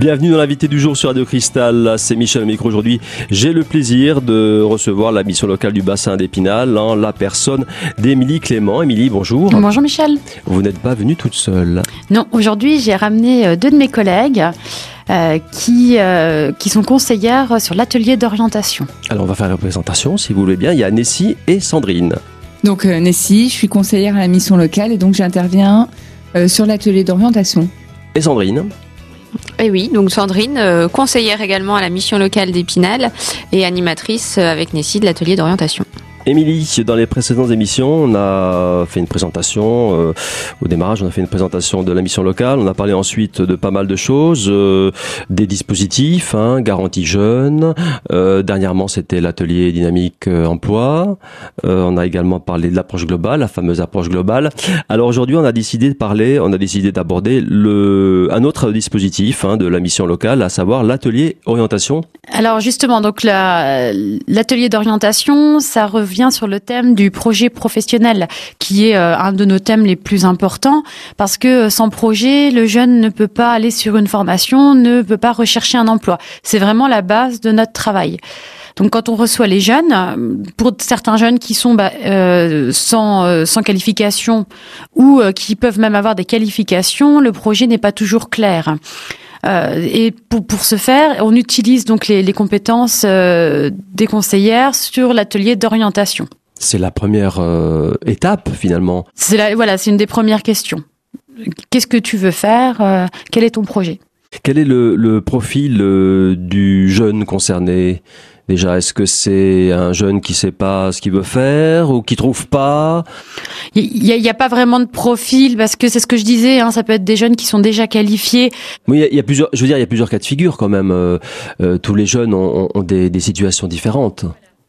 Bienvenue dans l'invité du jour sur Radio Cristal. C'est Michel Micro aujourd'hui. J'ai le plaisir de recevoir la mission locale du bassin d'Épinal en la personne d'Émilie Clément. Émilie, bonjour. Bonjour Michel. Vous n'êtes pas venue toute seule. Non, aujourd'hui j'ai ramené euh, deux de mes collègues. Euh, qui, euh, qui sont conseillères sur l'atelier d'orientation. Alors on va faire la présentation si vous voulez bien. Il y a Nessie et Sandrine. Donc Nessie, je suis conseillère à la mission locale et donc j'interviens sur l'atelier d'orientation. Et Sandrine et eh oui, donc Sandrine, euh, conseillère également à la mission locale d'Épinal et animatrice euh, avec Nessie de l'atelier d'orientation. Émilie, dans les précédentes émissions, on a fait une présentation. Euh, au démarrage, on a fait une présentation de la mission locale. On a parlé ensuite de pas mal de choses, euh, des dispositifs, hein, garantie jeune. Euh, dernièrement, c'était l'atelier dynamique emploi. on a également parlé de l'approche globale, la fameuse approche globale. Alors aujourd'hui, on a décidé de parler, on a décidé d'aborder le un autre dispositif hein, de la mission locale, à savoir l'atelier orientation. Alors justement, donc l'atelier d'orientation, ça revient sur le thème du projet professionnel, qui est euh, un de nos thèmes les plus importants, parce que euh, sans projet, le jeune ne peut pas aller sur une formation, ne peut pas rechercher un emploi. C'est vraiment la base de notre travail. Donc quand on reçoit les jeunes, pour certains jeunes qui sont bah, euh, sans, sans qualification ou qui peuvent même avoir des qualifications, le projet n'est pas toujours clair. Euh, et pour, pour ce faire, on utilise donc les, les compétences euh, des conseillères sur l'atelier d'orientation. C'est la première euh, étape finalement. C'est voilà, c'est une des premières questions. Qu'est-ce que tu veux faire Quel est ton projet? Quel est le, le profil du jeune concerné? Déjà, est-ce que c'est un jeune qui sait pas ce qu'il veut faire ou qui trouve pas? Il n'y a, pas vraiment de profil parce que c'est ce que je disais. Hein, ça peut être des jeunes qui sont déjà qualifiés. Oui, il y, a plusieurs. Je veux dire, il y a plusieurs cas de figure quand même. Euh, euh, tous les jeunes ont, des, des situations différentes.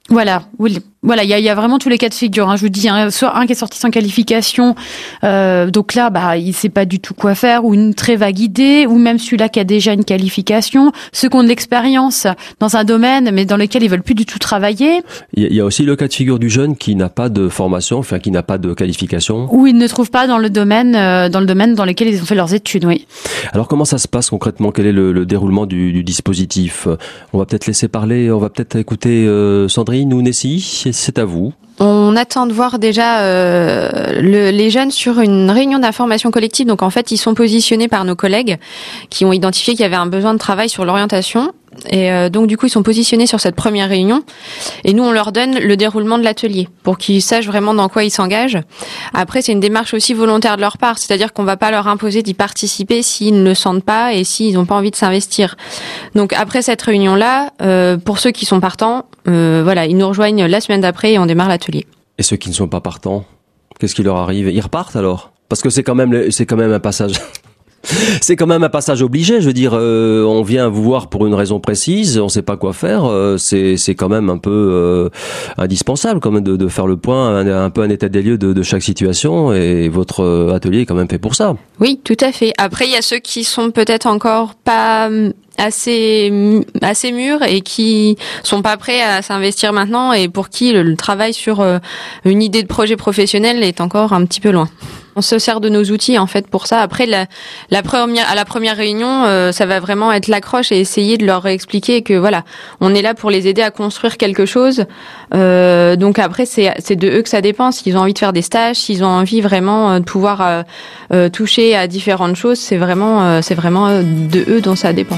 Voilà, oui, voilà, il y a, vraiment tous les cas de figure. Hein. Je vous dis, hein, soit un qui est sorti sans qualification, euh, donc là, bah, il sait pas du tout quoi faire, ou une très vague idée, ou même celui-là qui a déjà une qualification, ceux qui ont de l'expérience dans un domaine, mais dans lequel ils veulent plus du tout travailler. Il y a aussi le cas de figure du jeune qui n'a pas de formation, enfin qui n'a pas de qualification. Ou il ne trouve pas dans le domaine, euh, dans le domaine dans lequel ils ont fait leurs études, oui. Alors comment ça se passe concrètement? Quel est le, déroulement du, dispositif? On va peut-être laisser parler, on va peut-être écouter euh, Sandrine ou Nessie? C'est à vous. On attend de voir déjà euh, les jeunes sur une réunion d'information collective. Donc en fait, ils sont positionnés par nos collègues qui ont identifié qu'il y avait un besoin de travail sur l'orientation. Et euh, donc du coup, ils sont positionnés sur cette première réunion. Et nous, on leur donne le déroulement de l'atelier pour qu'ils sachent vraiment dans quoi ils s'engagent. Après, c'est une démarche aussi volontaire de leur part, c'est-à-dire qu'on va pas leur imposer d'y participer s'ils ne le sentent pas et s'ils n'ont pas envie de s'investir. Donc après cette réunion-là, euh, pour ceux qui sont partants, euh, voilà, ils nous rejoignent la semaine d'après et on démarre l'atelier. Et ceux qui ne sont pas partants, qu'est-ce qui leur arrive? Ils repartent alors? Parce que c'est quand même c'est quand même un passage c'est quand même un passage obligé. Je veux dire, euh, on vient vous voir pour une raison précise, on ne sait pas quoi faire. Euh, c'est quand même un peu euh, indispensable, quand même, de, faire le point, un, peu un état des lieux de, chaque situation. Et votre atelier est quand même fait pour ça. Oui, tout à fait. Après, il y a ceux qui sont peut-être encore pas assez assez mûrs et qui sont pas prêts à s'investir maintenant et pour qui le, travail sur euh, une idée de projet professionnel est encore un petit peu loin. On se sert de nos outils en fait pour ça. Après la, la première à la première réunion, euh, ça va vraiment être l'accroche et essayer de leur expliquer que voilà, on est là pour les aider à construire quelque chose. Euh, donc après c'est de eux que ça dépend. S'ils ont envie de faire des stages, s'ils ont envie vraiment de pouvoir toucher à différentes choses, c'est vraiment c'est vraiment de eux dont ça dépend.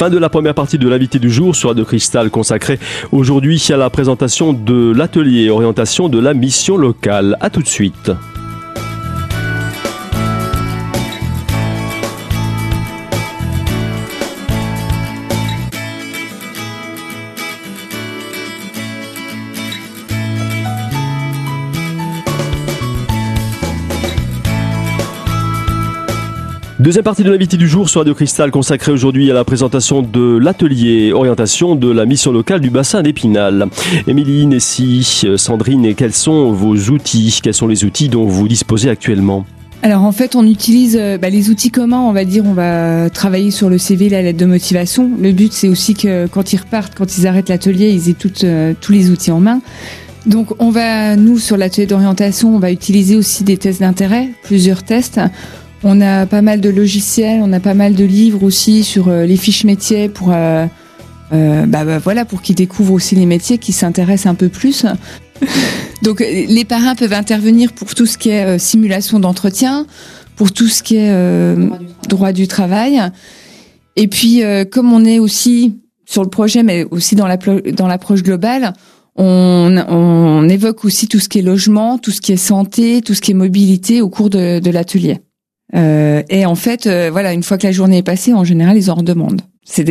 Fin de la première partie de l'invité du jour sur de Cristal consacrée aujourd'hui à la présentation de l'atelier orientation de la mission locale. A tout de suite. Deuxième partie de l'invité du jour sur Radio Cristal consacrée aujourd'hui à la présentation de l'atelier orientation de la mission locale du bassin d'Épinal. Émilie, Nessie, Sandrine, et quels sont vos outils? Quels sont les outils dont vous disposez actuellement? Alors en fait, on utilise euh, bah, les outils communs, on va dire, on va travailler sur le CV, la lettre de motivation. Le but, c'est aussi que quand ils repartent, quand ils arrêtent l'atelier, ils aient euh, tous les outils en main. Donc on va, nous, sur l'atelier d'orientation, on va utiliser aussi des tests d'intérêt, plusieurs tests. On a pas mal de logiciels, on a pas mal de livres aussi sur euh, les fiches métiers pour, euh, euh, bah, bah, voilà, pour qu'ils découvrent aussi les métiers, qui s'intéressent un peu plus. Donc les parrains peuvent intervenir pour tout ce qui est simulation d'entretien, pour tout ce qui est droit du travail. Et puis comme on est aussi sur le projet, mais aussi dans l'approche globale, on, on, évoque aussi tout ce qui est logement, tout ce qui est santé, tout ce qui est mobilité au cours de, de l'atelier. Euh, et en fait, euh, voilà, une fois que la journée est passée, en général, ils en redemandent. C'est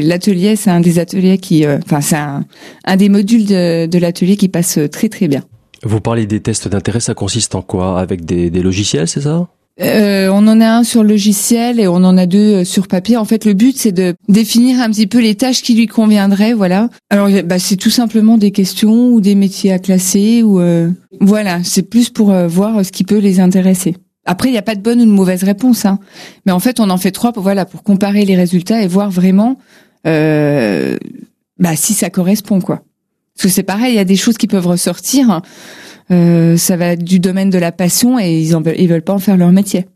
l'atelier, c'est un des ateliers qui, euh, enfin, c'est un, un, des modules de, de l'atelier qui passe très très bien. Vous parlez des tests d'intérêt, ça consiste en quoi? Avec des, des logiciels, c'est ça? Euh, on en a un sur logiciel et on en a deux sur papier. En fait, le but c'est de définir un petit peu les tâches qui lui conviendraient. Voilà. Alors, bah, c'est tout simplement des questions ou des métiers à classer ou voilà. C'est plus pour voir ce qui peut les intéresser. Après, il n'y a pas de bonne ou de mauvaise réponse, hein. mais en fait, on en fait trois, pour, voilà, pour comparer les résultats et voir vraiment euh, bah, si ça correspond, quoi. Parce que c'est pareil, il y a des choses qui peuvent ressortir. Euh, ça va être du domaine de la passion et ils, ils veulent pas en faire leur métier.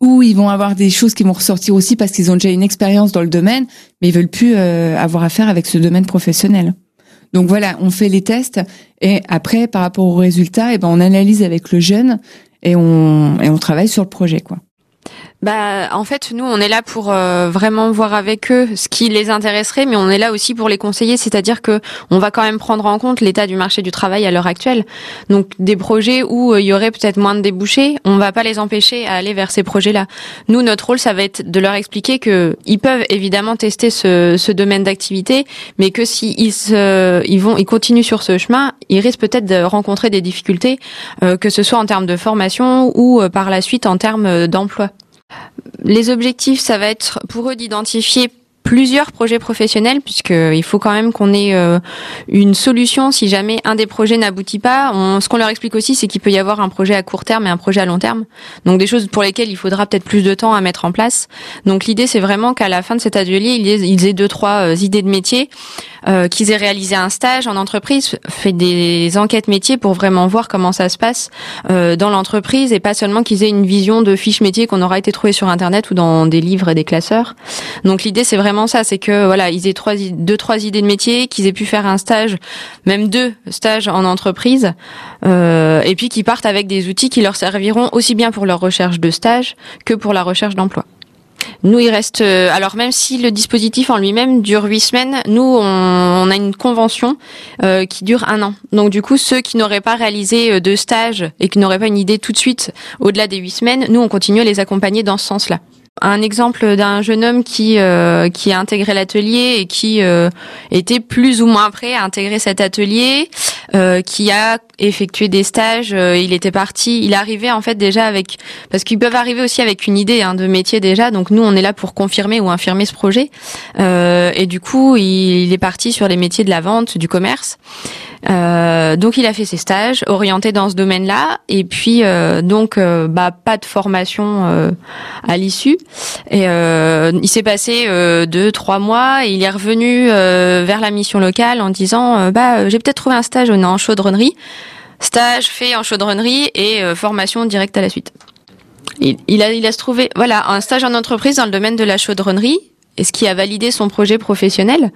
Ou ils vont avoir des choses qui vont ressortir aussi parce qu'ils ont déjà une expérience dans le domaine, mais ils veulent plus euh, avoir affaire avec ce domaine professionnel. Donc voilà, on fait les tests et après, par rapport aux résultats, et eh ben on analyse avec le jeune et on, et on travaille sur le projet, quoi. Bah, en fait, nous, on est là pour euh, vraiment voir avec eux ce qui les intéresserait, mais on est là aussi pour les conseiller. C'est-à-dire que on va quand même prendre en compte l'état du marché du travail à l'heure actuelle. Donc, des projets où euh, il y aurait peut-être moins de débouchés, on va pas les empêcher à aller vers ces projets-là. Nous, notre rôle, ça va être de leur expliquer que ils peuvent évidemment tester ce, ce domaine d'activité, mais que si ils, ils vont, ils continuent sur ce chemin, ils risquent peut-être de rencontrer des difficultés, euh, que ce soit en termes de formation ou par la suite en termes d'emploi. Les objectifs, ça va être pour eux d'identifier plusieurs projets professionnels puisqu'il faut quand même qu'on ait euh, une solution si jamais un des projets n'aboutit pas. ce qu'on leur explique aussi, c'est qu'il peut y avoir un projet à court terme et un projet à long terme. Donc des choses pour lesquelles il faudra peut-être plus de temps à mettre en place. Donc l'idée, c'est vraiment qu'à la fin de cet atelier, ils aient deux, trois euh, idées de métier euh, qu'ils aient réalisé un stage en entreprise, fait des enquêtes métiers pour vraiment voir comment ça se passe euh, dans l'entreprise et pas seulement qu'ils aient une vision de fiches métiers qu'on aura été trouvé sur internet ou dans des livres et des classeurs. Donc l'idée c'est vraiment ça, c'est que voilà ils aient trois deux trois idées de métier, qu'ils aient pu faire un stage, même deux stages en entreprise, euh, et puis qu'ils partent avec des outils qui leur serviront aussi bien pour leur recherche de stage que pour la recherche d'emploi. Nous, il reste. Euh, alors même si le dispositif en lui-même dure huit semaines, nous, on, a une convention euh, qui dure un an. Donc du coup, ceux qui n'auraient pas réalisé euh, de stage et qui n'auraient pas une idée tout de suite au-delà des huit semaines, nous, on continue à les accompagner dans ce sens-là. Un exemple d'un jeune homme qui qui a intégré l'atelier et qui était plus ou moins prêt à intégrer cet atelier, qui a effectué des stages. Euh, il était parti. Il arrivait en fait déjà avec parce qu'ils peuvent arriver aussi avec une idée hein, de métier déjà. Donc nous, on est là pour confirmer ou infirmer ce projet. Euh, et du coup, il, est parti sur les métiers de la vente, du commerce. Euh, donc il a fait ses stages orientés dans ce domaine-là. Et puis euh, donc euh, bah pas de formation à l'issue. Et il s'est passé deux trois mois. Et il est revenu vers la mission locale en disant bah j'ai peut-être trouvé un stage en chaudronnerie. Stage fait en chaudronnerie et euh, formation directe à la suite. Il, a, il trouvé, voilà, un stage en entreprise dans le domaine de la chaudronnerie, et ce qui a validé son projet professionnel.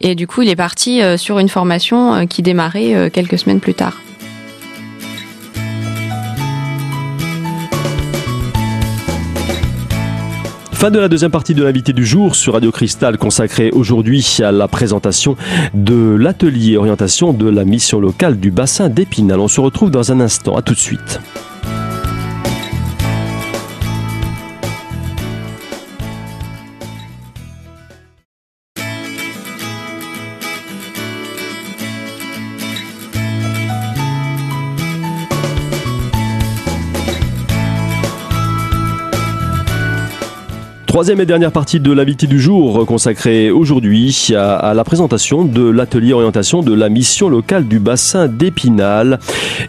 Et du coup, il est parti euh, sur une formation euh, qui démarrait quelques semaines plus tard. Fin de la deuxième partie de l'invité du jour sur Radio Cristal consacrée aujourd'hui à la présentation de l'atelier orientation de la mission locale du bassin d'Épinal. On se retrouve dans un instant. À tout de suite. Troisième et dernière partie de l'invité du jour consacrée aujourd'hui à, la présentation de l'atelier orientation de la mission locale du bassin d'Épinal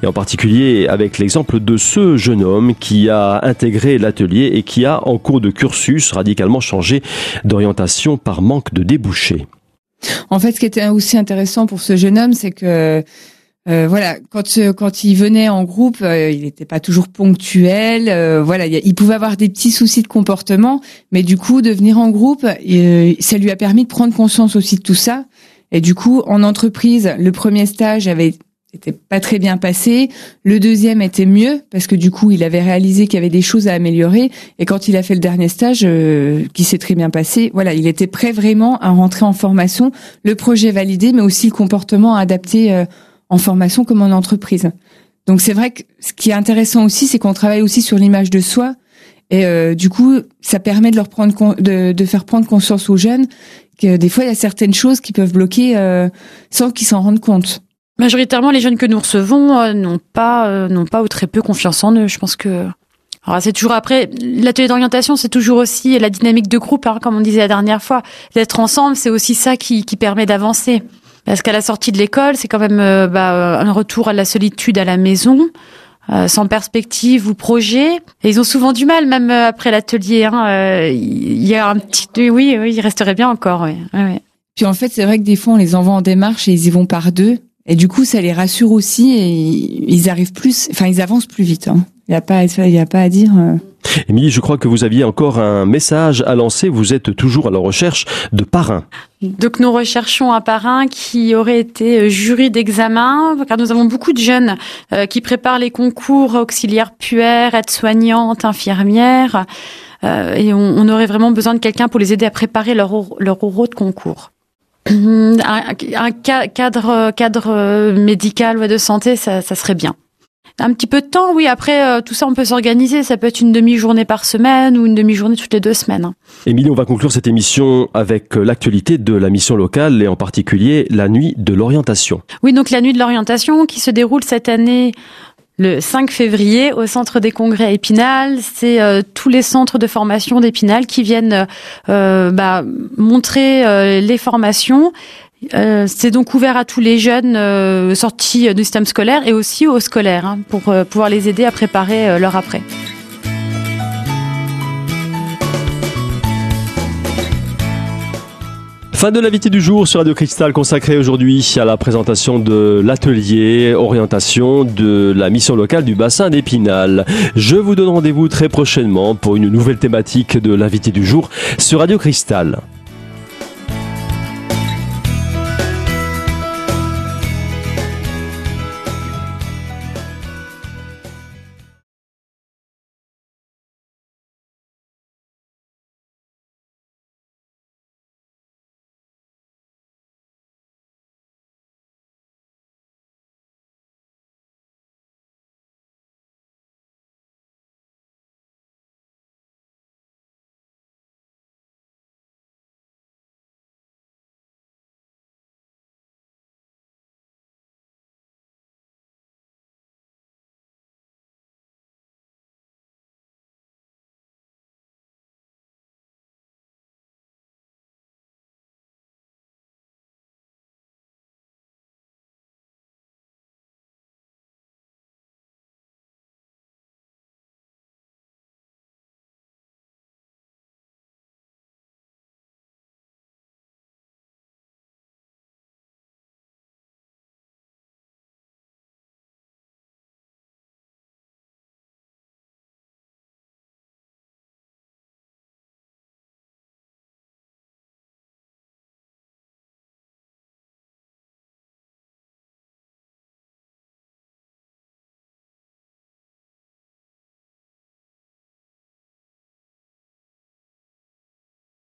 et en particulier avec l'exemple de ce jeune homme qui a intégré l'atelier et qui a en cours de cursus radicalement changé d'orientation par manque de débouchés. En fait, ce qui était aussi intéressant pour ce jeune homme, c'est que euh, voilà, quand quand il venait en groupe, il n'était pas toujours ponctuel. voilà, il pouvait avoir des petits soucis de comportement, mais du coup, de venir en groupe, ça lui a permis de prendre conscience aussi de tout ça. Et du coup, en entreprise, le premier stage avait était pas très bien passé. Le deuxième était mieux parce que du coup, il avait réalisé qu'il y avait des choses à améliorer. Et quand il a fait le dernier stage, euh, qui s'est très bien passé, voilà, il était prêt vraiment à rentrer en formation, le projet validé, mais aussi le comportement adapté euh, en formation comme en entreprise. Donc c'est vrai que ce qui est intéressant aussi, c'est qu'on travaille aussi sur l'image de soi. Et euh, du coup, ça permet de leur prendre de, de, faire prendre conscience aux jeunes que des fois il y a certaines choses qui peuvent bloquer sans qu'ils s'en rendent compte. Majoritairement, les jeunes que nous recevons euh, n'ont pas, euh, n'ont pas ou très peu confiance en eux. Je pense que c'est toujours après l'atelier d'orientation, c'est toujours aussi la dynamique de groupe, hein, comme on disait la dernière fois. D'être ensemble, c'est aussi ça qui, qui permet d'avancer. Parce qu'à la sortie de l'école, c'est quand même euh, bah, un retour à la solitude à la maison, sans perspective ou projet. Et ils ont souvent du mal, même après l'atelier. Hein, il y a un petit, oui, oui, il resterait bien encore. Oui. Oui, Puis en fait, c'est vrai que des fois, on les envoie en démarche et ils y vont par deux. Et du coup, ça les rassure aussi et ils arrivent plus, enfin, ils avancent plus vite. Hein. Il n'y a pas, il y a pas à dire. Euh. Émilie, je crois que vous aviez encore un message à lancer. Vous êtes toujours à la recherche de parrains. Donc nous recherchons un parrain qui aurait été euh, jury d'examen, car nous avons beaucoup de jeunes euh, qui préparent les concours auxiliaires puères, aides-soignantes, infirmières, et on, aurait vraiment besoin de quelqu'un pour les aider à préparer leur, leur oraux de concours. un, cadre cadre médical ou de santé, ça, serait bien. Un petit peu de temps, oui. Après, euh, tout ça, on peut s'organiser. Ça peut être une demi-journée par semaine ou une demi-journée toutes les deux semaines. Émilie, on va conclure cette émission avec euh, l'actualité de la mission locale et en particulier la nuit de l'orientation. Oui, donc la nuit de l'orientation qui se déroule cette année le 5 février au centre des congrès à Épinal. C'est euh, tous les centres de formation d'Épinal qui viennent euh, bah, montrer euh, les formations. C'est donc ouvert à tous les jeunes sortis du système scolaire et aussi aux scolaires hein, pour pouvoir les aider à préparer leur après. Fin de l'invité du jour sur Radio Cristal consacré aujourd'hui à la présentation de l'atelier orientation de la mission locale du bassin d'Épinal. Je vous donne rendez-vous très prochainement pour une nouvelle thématique de l'invité du jour sur Radio Cristal.